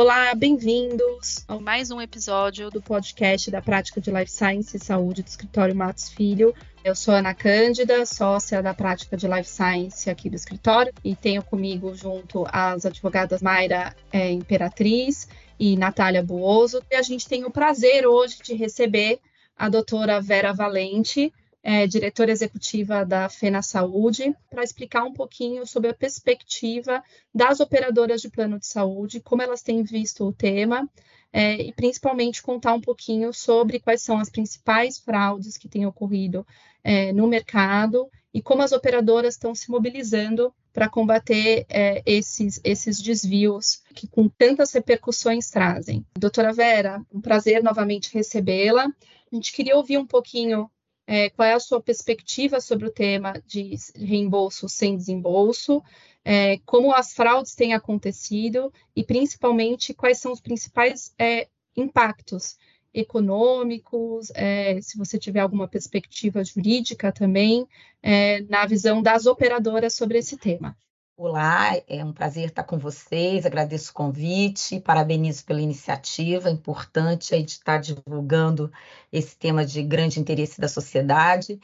Olá, bem-vindos a mais um episódio do podcast da Prática de Life Science e Saúde do Escritório Matos Filho. Eu sou Ana Cândida, sócia da Prática de Life Science aqui do escritório, e tenho comigo junto as advogadas Mayra é, Imperatriz e Natália Buoso. E a gente tem o prazer hoje de receber a doutora Vera Valente, é, diretora executiva da FENA Saúde, para explicar um pouquinho sobre a perspectiva das operadoras de plano de saúde, como elas têm visto o tema, é, e principalmente contar um pouquinho sobre quais são as principais fraudes que têm ocorrido é, no mercado e como as operadoras estão se mobilizando para combater é, esses, esses desvios que com tantas repercussões trazem. Doutora Vera, um prazer novamente recebê-la. A gente queria ouvir um pouquinho é, qual é a sua perspectiva sobre o tema de reembolso sem desembolso, é, como as fraudes têm acontecido? E, principalmente, quais são os principais é, impactos econômicos, é, se você tiver alguma perspectiva jurídica também, é, na visão das operadoras sobre esse tema. Olá, é um prazer estar com vocês, agradeço o convite, parabenizo pela iniciativa, importante aí de estar divulgando esse tema de grande interesse da sociedade.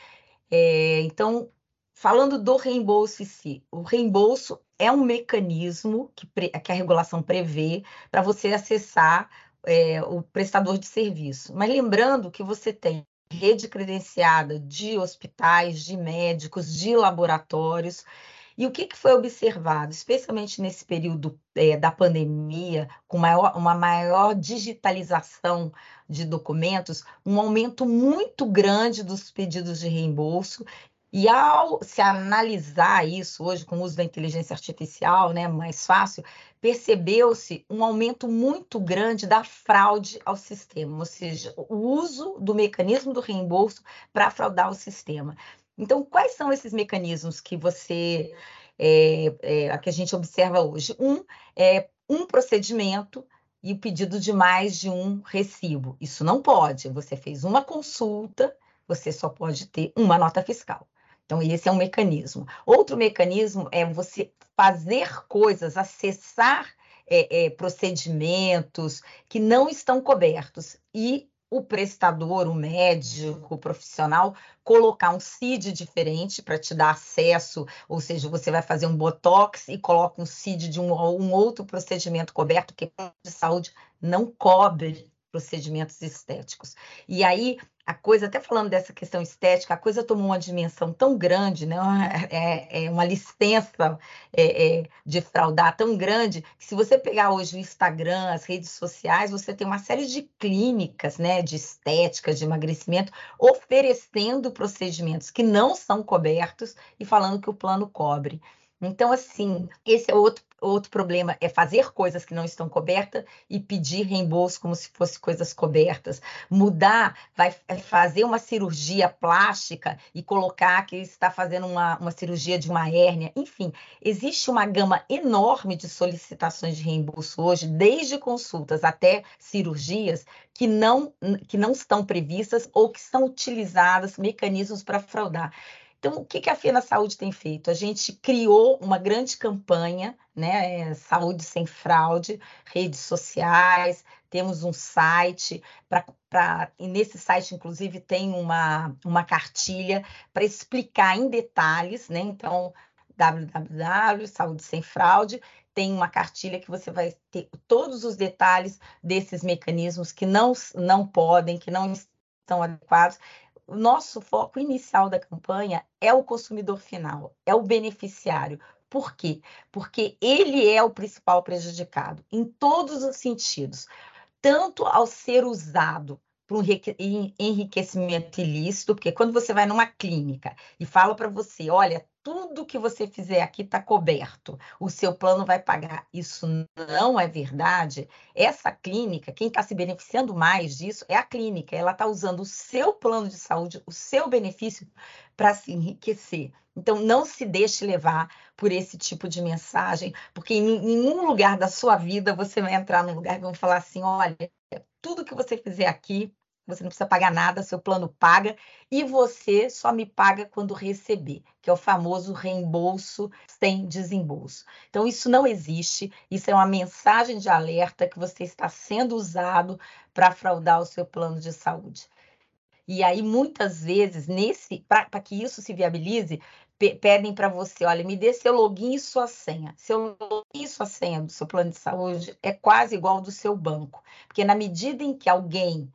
É, então, falando do reembolso em si, o reembolso é um mecanismo que, que a regulação prevê para você acessar é, o prestador de serviço. Mas lembrando que você tem rede credenciada de hospitais, de médicos, de laboratórios, e o que, que foi observado, especialmente nesse período é, da pandemia, com maior, uma maior digitalização de documentos, um aumento muito grande dos pedidos de reembolso e ao se analisar isso hoje com o uso da inteligência artificial, né, mais fácil, percebeu-se um aumento muito grande da fraude ao sistema, ou seja, o uso do mecanismo do reembolso para fraudar o sistema. Então, quais são esses mecanismos que você é, é, que a gente observa hoje? Um é um procedimento e o pedido de mais de um recibo. Isso não pode. Você fez uma consulta, você só pode ter uma nota fiscal. Então, esse é um mecanismo. Outro mecanismo é você fazer coisas, acessar é, é, procedimentos que não estão cobertos e o prestador, o médico, o profissional, colocar um CID diferente para te dar acesso, ou seja, você vai fazer um botox e coloca um CID de um, um outro procedimento coberto, que de saúde não cobre procedimentos estéticos. E aí, a coisa, até falando dessa questão estética, a coisa tomou uma dimensão tão grande, né? é, é uma licença é, é, de fraudar tão grande, que se você pegar hoje o Instagram, as redes sociais, você tem uma série de clínicas né, de estética, de emagrecimento, oferecendo procedimentos que não são cobertos e falando que o plano cobre. Então, assim, esse é outro, outro problema, é fazer coisas que não estão cobertas e pedir reembolso como se fossem coisas cobertas. Mudar, vai é fazer uma cirurgia plástica e colocar que está fazendo uma, uma cirurgia de uma hérnia. Enfim, existe uma gama enorme de solicitações de reembolso hoje, desde consultas até cirurgias, que não, que não estão previstas ou que são utilizadas mecanismos para fraudar. Então, o que, a FENA Saúde tem feito? A gente criou uma grande campanha, né? É, Saúde sem fraude, redes sociais, temos um site, pra, e nesse site, inclusive, tem uma, uma cartilha para explicar em detalhes, né? Então, www, Saúde Sem Fraude, tem uma cartilha que você vai ter todos os detalhes desses mecanismos que não, não podem, que não estão adequados o nosso foco inicial da campanha é o consumidor final, é o beneficiário. Por quê? Porque ele é o principal prejudicado em todos os sentidos, tanto ao ser usado para um enriquecimento ilícito, porque quando você vai numa clínica e fala para você, olha, tudo que você fizer aqui está coberto, o seu plano vai pagar. Isso não é verdade. Essa clínica, quem está se beneficiando mais disso é a clínica. Ela está usando o seu plano de saúde, o seu benefício para se enriquecer. Então, não se deixe levar por esse tipo de mensagem, porque em nenhum lugar da sua vida você vai entrar num lugar que vão falar assim: olha, tudo que você fizer aqui você não precisa pagar nada, seu plano paga e você só me paga quando receber, que é o famoso reembolso sem desembolso. Então, isso não existe, isso é uma mensagem de alerta que você está sendo usado para fraudar o seu plano de saúde. E aí, muitas vezes, nesse para que isso se viabilize, pedem para você, olha, me dê seu login e sua senha. Seu login e sua senha do seu plano de saúde é quase igual ao do seu banco, porque na medida em que alguém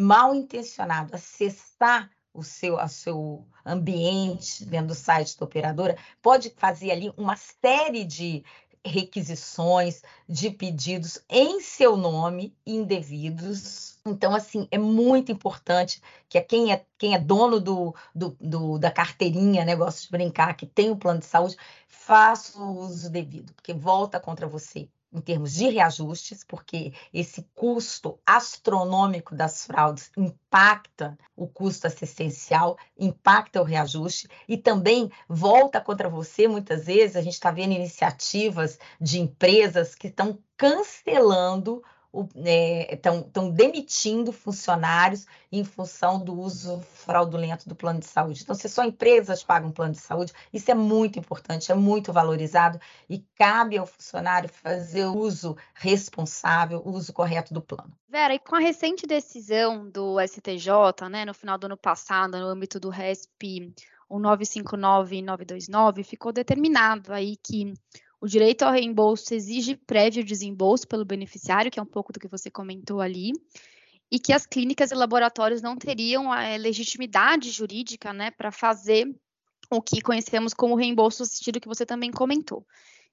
mal intencionado acessar o seu, a seu ambiente dentro do site da operadora, pode fazer ali uma série de requisições, de pedidos em seu nome indevidos. Então, assim, é muito importante que quem é, quem é dono do, do, do, da carteirinha, negócio de brincar, que tem o plano de saúde, faça o uso devido, porque volta contra você em termos de reajustes, porque esse custo astronômico das fraudes impacta o custo assistencial, impacta o reajuste e também volta contra você. Muitas vezes a gente está vendo iniciativas de empresas que estão cancelando estão é, demitindo funcionários em função do uso fraudulento do plano de saúde. Então, se só empresas pagam plano de saúde, isso é muito importante, é muito valorizado e cabe ao funcionário fazer o uso responsável, o uso correto do plano. Vera, e com a recente decisão do STJ, né, no final do ano passado, no âmbito do RESP 959 e 929, ficou determinado aí que o direito ao reembolso exige prévio desembolso pelo beneficiário, que é um pouco do que você comentou ali, e que as clínicas e laboratórios não teriam a legitimidade jurídica né, para fazer o que conhecemos como reembolso assistido, que você também comentou.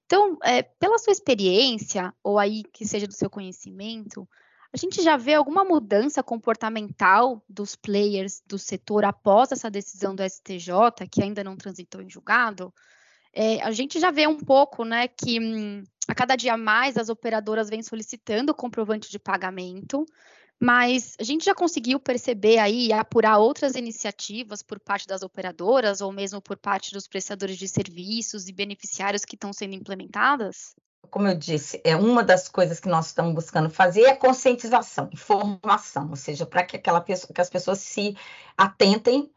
Então, é, pela sua experiência, ou aí que seja do seu conhecimento, a gente já vê alguma mudança comportamental dos players do setor após essa decisão do STJ, que ainda não transitou em julgado? É, a gente já vê um pouco, né, que hum, a cada dia mais as operadoras vêm solicitando comprovante de pagamento, mas a gente já conseguiu perceber aí e apurar outras iniciativas por parte das operadoras ou mesmo por parte dos prestadores de serviços e beneficiários que estão sendo implementadas? Como eu disse, é uma das coisas que nós estamos buscando fazer é conscientização, informação, ou seja, para que aquela pessoa, que as pessoas se atentem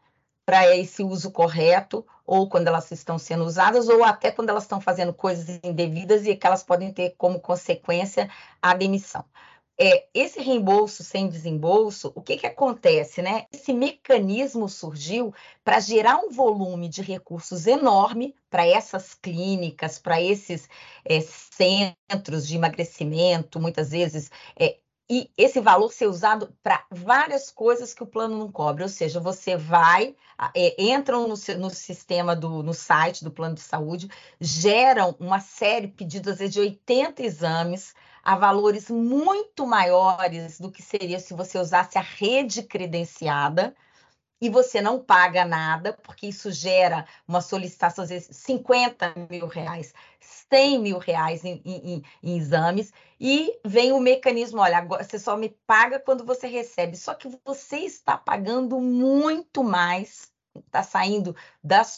para esse uso correto, ou quando elas estão sendo usadas, ou até quando elas estão fazendo coisas indevidas e que elas podem ter como consequência a demissão. É, esse reembolso sem desembolso, o que, que acontece, né? Esse mecanismo surgiu para gerar um volume de recursos enorme para essas clínicas, para esses é, centros de emagrecimento, muitas vezes é, e esse valor ser usado para várias coisas que o plano não cobre. Ou seja, você vai, é, entram no, no, sistema do no site do plano de saúde, geram uma série, pedidos às vezes de 80 exames a valores muito maiores do que seria se você usasse a rede credenciada e você não paga nada, porque isso gera uma solicitação, às vezes, 50 mil reais, 100 mil reais em, em, em exames, e vem o mecanismo, olha, agora você só me paga quando você recebe, só que você está pagando muito mais, está saindo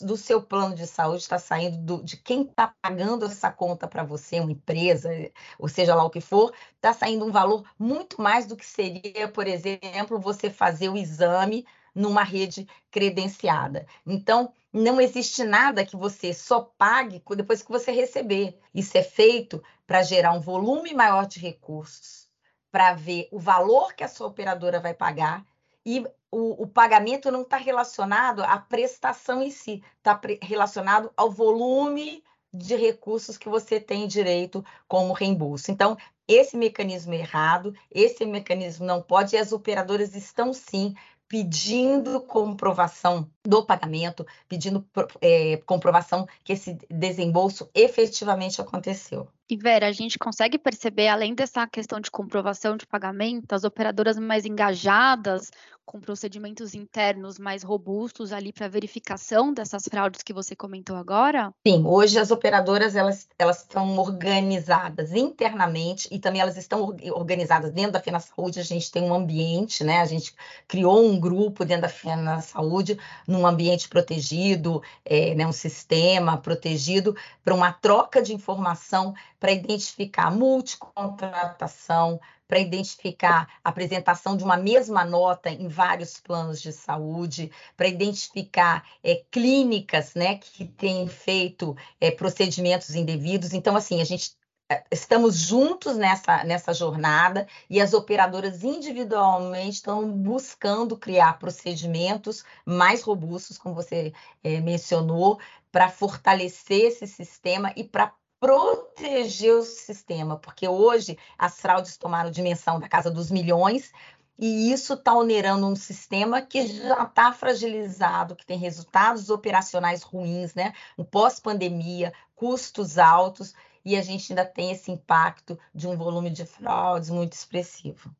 do seu plano de saúde, está saindo do, de quem está pagando essa conta para você, uma empresa, ou seja lá o que for, está saindo um valor muito mais do que seria, por exemplo, você fazer o exame numa rede credenciada. Então, não existe nada que você só pague depois que você receber. Isso é feito para gerar um volume maior de recursos, para ver o valor que a sua operadora vai pagar e o, o pagamento não está relacionado à prestação em si, está relacionado ao volume de recursos que você tem direito como reembolso. Então, esse mecanismo é errado, esse mecanismo não pode, e as operadoras estão sim pedindo comprovação do pagamento, pedindo é, comprovação que esse desembolso efetivamente aconteceu. E Vera, a gente consegue perceber, além dessa questão de comprovação de pagamento, as operadoras mais engajadas, com procedimentos internos mais robustos ali para verificação dessas fraudes que você comentou agora? Sim, hoje as operadoras elas, elas estão organizadas internamente e também elas estão organizadas dentro da Fena Saúde. A gente tem um ambiente, né? A gente criou um grupo dentro da Fena Saúde, num ambiente protegido, é, né, um sistema protegido para uma troca de informação para identificar multicontratação, para identificar a apresentação de uma mesma nota em vários planos de saúde, para identificar é, clínicas né, que têm feito é, procedimentos indevidos. Então, assim, a gente é, estamos juntos nessa, nessa jornada e as operadoras individualmente estão buscando criar procedimentos mais robustos, como você é, mencionou, para fortalecer esse sistema e para proteger o sistema, porque hoje as fraudes tomaram dimensão da casa dos milhões e isso está onerando um sistema que já está fragilizado, que tem resultados operacionais ruins, né? Um pós-pandemia, custos altos, e a gente ainda tem esse impacto de um volume de fraudes muito expressivo.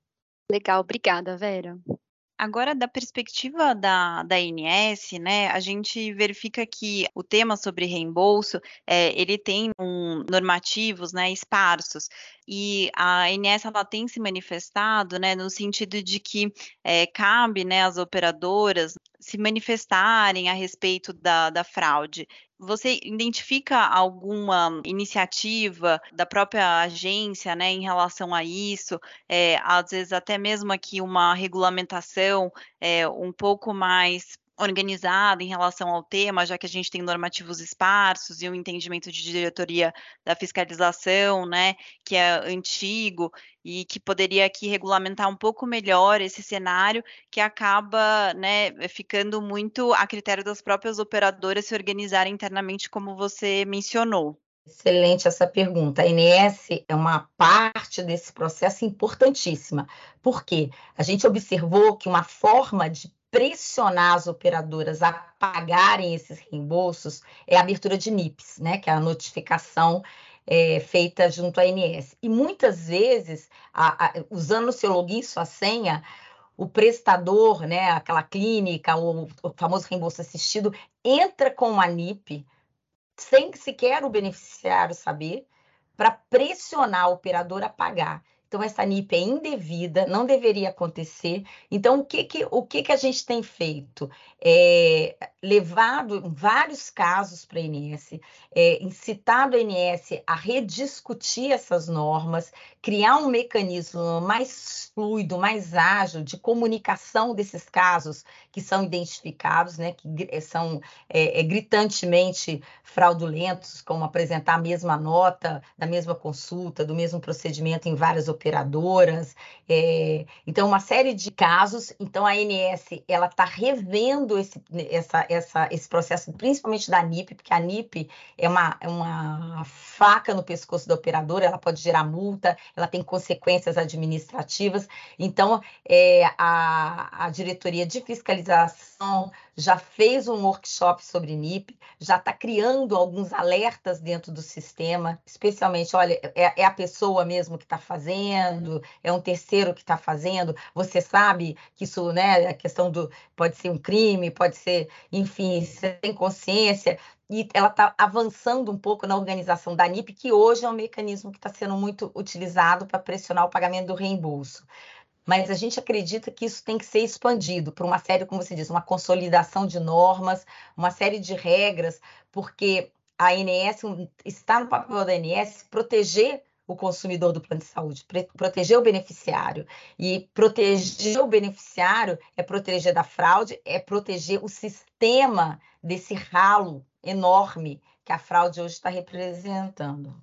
Legal, obrigada, Vera. Agora, da perspectiva da, da ANS, né, a gente verifica que o tema sobre reembolso, é, ele tem um, normativos, né, esparsos, e a ANS, ela tem se manifestado, né, no sentido de que é, cabe, né, às operadoras se manifestarem a respeito da, da fraude. Você identifica alguma iniciativa da própria agência, né, em relação a isso? É, às vezes até mesmo aqui uma regulamentação é, um pouco mais organizada em relação ao tema, já que a gente tem normativos esparsos e um entendimento de diretoria da fiscalização, né, que é antigo e que poderia aqui regulamentar um pouco melhor esse cenário que acaba, né, ficando muito a critério das próprias operadoras se organizarem internamente, como você mencionou. Excelente essa pergunta. A ANS é uma parte desse processo importantíssima, porque a gente observou que uma forma de pressionar as operadoras a pagarem esses reembolsos é a abertura de NIPs, né, que é a notificação é, feita junto à ANS. E muitas vezes, a, a, usando o seu login sua senha, o prestador, né, aquela clínica, o, o famoso reembolso assistido, entra com a NIP sem sequer o beneficiário saber, para pressionar a operadora a pagar. Então, essa NIP é indevida, não deveria acontecer. Então, o que, que, o que, que a gente tem feito? É, levado vários casos para a INS, é, incitado a INS a rediscutir essas normas, criar um mecanismo mais fluido, mais ágil de comunicação desses casos que são identificados, né, que são é, é, gritantemente fraudulentos, como apresentar a mesma nota da mesma consulta, do mesmo procedimento em várias operadoras. É, então, uma série de casos. Então, a ANS ela está revendo esse, essa, essa, esse processo, principalmente da NIP, porque a NIP é uma, é uma faca no pescoço da operadora, ela pode gerar multa, ela tem consequências administrativas. Então, é, a, a diretoria de fiscalização já fez um workshop sobre NIP, já está criando alguns alertas dentro do sistema, especialmente, olha, é, é a pessoa mesmo que está fazendo, é um terceiro que está fazendo, você sabe que isso, né, a questão do, pode ser um crime, pode ser, enfim, sem consciência, e ela está avançando um pouco na organização da NIP, que hoje é um mecanismo que está sendo muito utilizado para pressionar o pagamento do reembolso. Mas a gente acredita que isso tem que ser expandido para uma série, como você diz, uma consolidação de normas, uma série de regras, porque a ANS está no papel da ANS proteger o consumidor do plano de saúde, proteger o beneficiário. E proteger o beneficiário é proteger da fraude, é proteger o sistema desse ralo enorme que a fraude hoje está representando.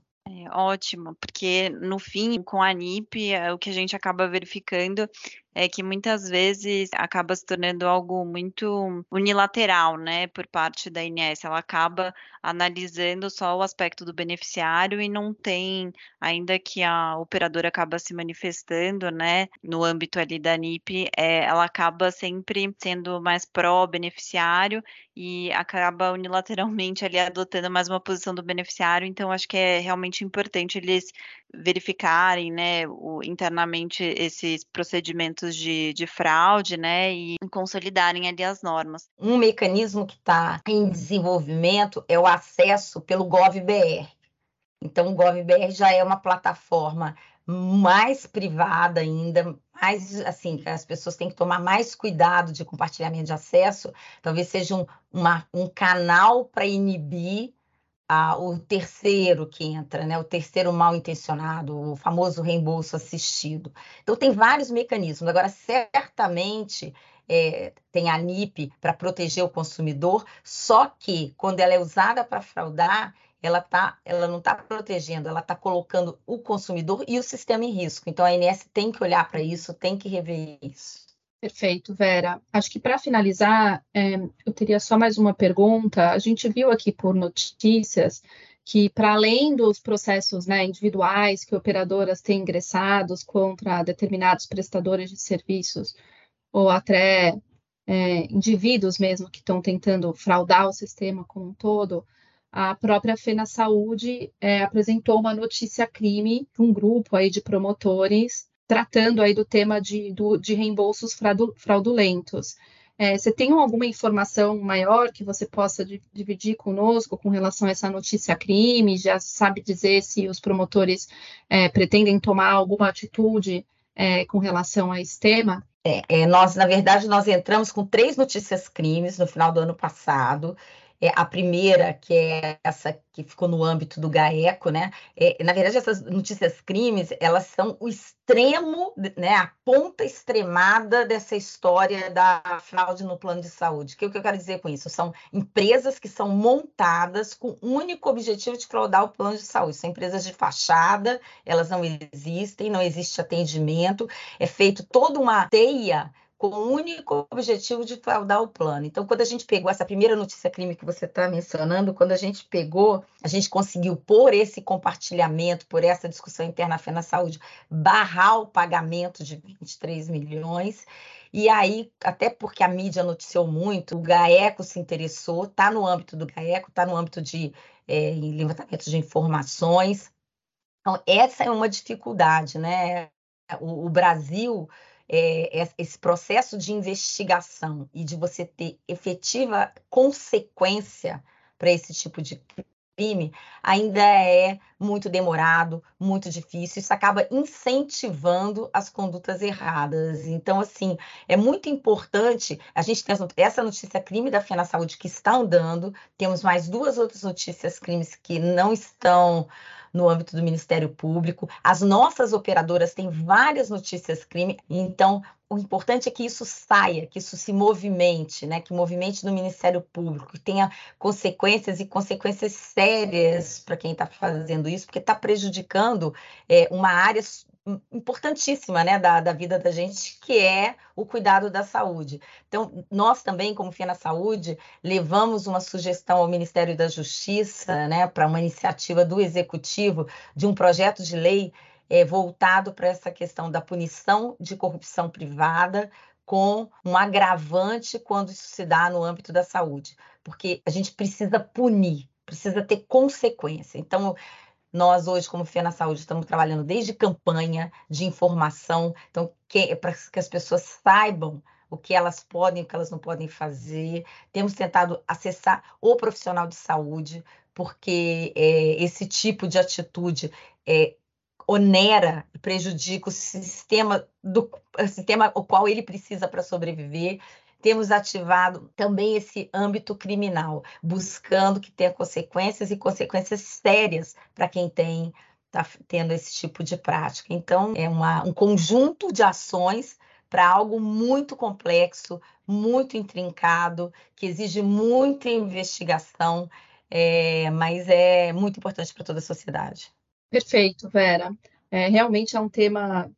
Ótimo, porque no fim, com a NIP, é, o que a gente acaba verificando é que muitas vezes acaba se tornando algo muito unilateral, né, por parte da INS. Ela acaba analisando só o aspecto do beneficiário e não tem, ainda que a operadora acaba se manifestando, né, no âmbito ali da NIP, é, ela acaba sempre sendo mais pró-beneficiário e acaba unilateralmente ali adotando mais uma posição do beneficiário. Então, acho que é realmente importante eles verificarem, né, o, internamente esses procedimentos de, de fraude, né, e consolidarem ali as normas. Um mecanismo que está em desenvolvimento é o acesso pelo GovBR. Então, o GovBR já é uma plataforma mais privada ainda, mais assim, as pessoas têm que tomar mais cuidado de compartilhamento de acesso, talvez seja um, uma, um canal para inibir a, o terceiro que entra, né? O terceiro mal intencionado, o famoso reembolso assistido. Então tem vários mecanismos. Agora, certamente é, tem a NIP para proteger o consumidor, só que quando ela é usada para fraudar, ela, tá, ela não está protegendo, ela está colocando o consumidor e o sistema em risco. Então a ANS tem que olhar para isso, tem que rever isso. Perfeito, Vera. Acho que para finalizar, é, eu teria só mais uma pergunta. A gente viu aqui por notícias que, para além dos processos né, individuais que operadoras têm ingressados contra determinados prestadores de serviços, ou até é, indivíduos mesmo que estão tentando fraudar o sistema como um todo, a própria Fena Saúde é, apresentou uma notícia crime, um grupo aí de promotores tratando aí do tema de, do, de reembolsos fraudulentos. É, você tem alguma informação maior que você possa dividir conosco com relação a essa notícia crime? Já sabe dizer se os promotores é, pretendem tomar alguma atitude é, com relação a esse tema? É, é, nós, na verdade, nós entramos com três notícias crimes no final do ano passado. É, a primeira, que é essa que ficou no âmbito do GAECO, né? É, na verdade, essas notícias crimes, elas são o extremo, né? A ponta extremada dessa história da fraude no plano de saúde. Que, o que eu quero dizer com isso? São empresas que são montadas com o único objetivo de fraudar o plano de saúde. São empresas de fachada, elas não existem, não existe atendimento, é feito toda uma teia com o único objetivo de fraudar o plano. Então, quando a gente pegou essa primeira notícia crime que você está mencionando, quando a gente pegou, a gente conseguiu, por esse compartilhamento, por essa discussão interna na Saúde, barrar o pagamento de 23 milhões. E aí, até porque a mídia noticiou muito, o GAECO se interessou, está no âmbito do GAECO, está no âmbito de é, levantamento de informações. Então, essa é uma dificuldade, né? o, o Brasil é, esse processo de investigação e de você ter efetiva consequência para esse tipo de crime ainda é muito demorado, muito difícil. Isso acaba incentivando as condutas erradas. Então, assim, é muito importante. A gente tem essa notícia crime da FENA Saúde que está andando, temos mais duas outras notícias crimes que não estão no âmbito do Ministério Público. As nossas operadoras têm várias notícias crime, então o importante é que isso saia, que isso se movimente, né? que movimente no Ministério Público, que tenha consequências e consequências sérias para quem está fazendo isso, porque está prejudicando é, uma área importantíssima né, da, da vida da gente, que é o cuidado da saúde. Então, nós também, como FIA na Saúde, levamos uma sugestão ao Ministério da Justiça, né, para uma iniciativa do Executivo de um projeto de lei é, voltado para essa questão da punição de corrupção privada com um agravante quando isso se dá no âmbito da saúde, porque a gente precisa punir, precisa ter consequência. Então, nós hoje, como FIA na Saúde, estamos trabalhando desde campanha de informação, então para que as pessoas saibam o que elas podem, o que elas não podem fazer. Temos tentado acessar o profissional de saúde, porque é, esse tipo de atitude é, onera e prejudica o sistema do o sistema o qual ele precisa para sobreviver temos ativado também esse âmbito criminal, buscando que tenha consequências e consequências sérias para quem tem está tendo esse tipo de prática. Então, é uma, um conjunto de ações para algo muito complexo, muito intrincado, que exige muita investigação, é, mas é muito importante para toda a sociedade. Perfeito, Vera. É, realmente é um tema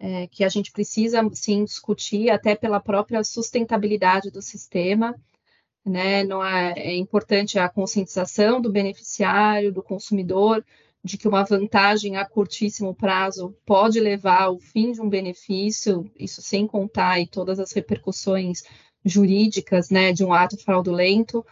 é, que a gente precisa sim discutir, até pela própria sustentabilidade do sistema. Né? Não é, é importante a conscientização do beneficiário, do consumidor, de que uma vantagem a curtíssimo prazo pode levar ao fim de um benefício, isso sem contar aí todas as repercussões jurídicas né, de um ato fraudulento,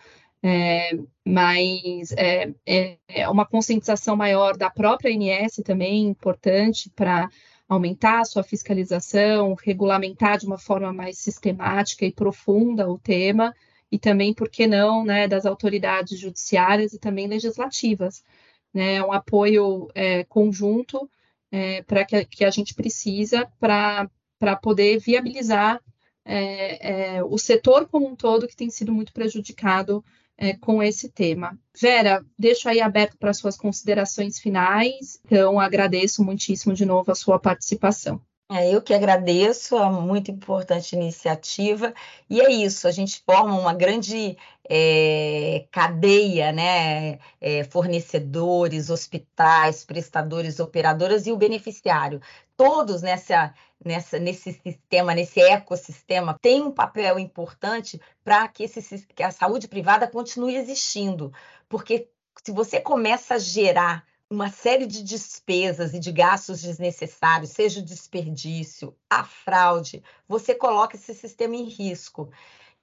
é, mas é, é, é, uma conscientização maior da própria ANS também importante para aumentar a sua fiscalização, regulamentar de uma forma mais sistemática e profunda o tema, e também, por que não, né, das autoridades judiciárias e também legislativas. Né, um apoio é, conjunto é, para que, que, a gente precisa para poder viabilizar é, é, o setor como um todo que tem sido muito prejudicado é, com esse tema. Vera, deixo aí aberto para suas considerações finais, então agradeço muitíssimo de novo a sua participação. É, eu que agradeço, a muito importante iniciativa, e é isso, a gente forma uma grande é, cadeia, né? É, fornecedores, hospitais, prestadores, operadoras e o beneficiário. Todos nessa, nessa, nesse sistema, nesse ecossistema, têm um papel importante para que, que a saúde privada continue existindo, porque se você começa a gerar uma série de despesas e de gastos desnecessários, seja o desperdício, a fraude, você coloca esse sistema em risco.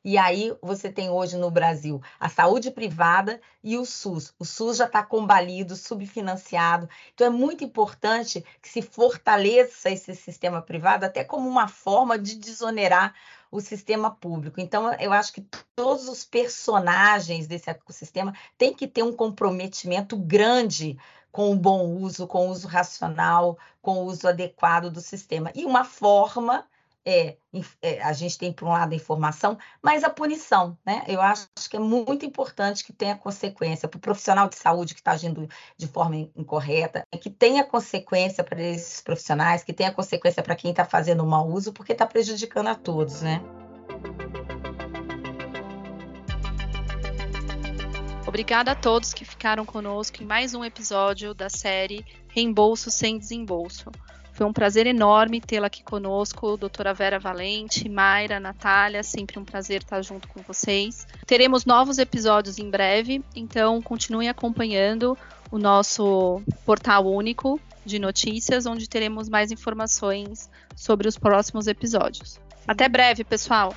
E aí você tem hoje no Brasil a saúde privada e o SUS. O SUS já está combalido, subfinanciado. Então é muito importante que se fortaleça esse sistema privado, até como uma forma de desonerar o sistema público. Então, eu acho que todos os personagens desse ecossistema têm que ter um comprometimento grande com o bom uso, com o uso racional, com o uso adequado do sistema. E uma forma é, é, a gente tem, por um lado, a informação, mas a punição, né? Eu acho que é muito importante que tenha consequência para o profissional de saúde que está agindo de forma incorreta, que tenha consequência para esses profissionais, que tenha consequência para quem está fazendo mau uso, porque está prejudicando a todos, né? Obrigada a todos que ficaram conosco em mais um episódio da série Reembolso sem Desembolso. Foi um prazer enorme tê-la aqui conosco, doutora Vera Valente, Mayra, Natália, sempre um prazer estar junto com vocês. Teremos novos episódios em breve, então continuem acompanhando o nosso portal único de notícias, onde teremos mais informações sobre os próximos episódios. Até breve, pessoal!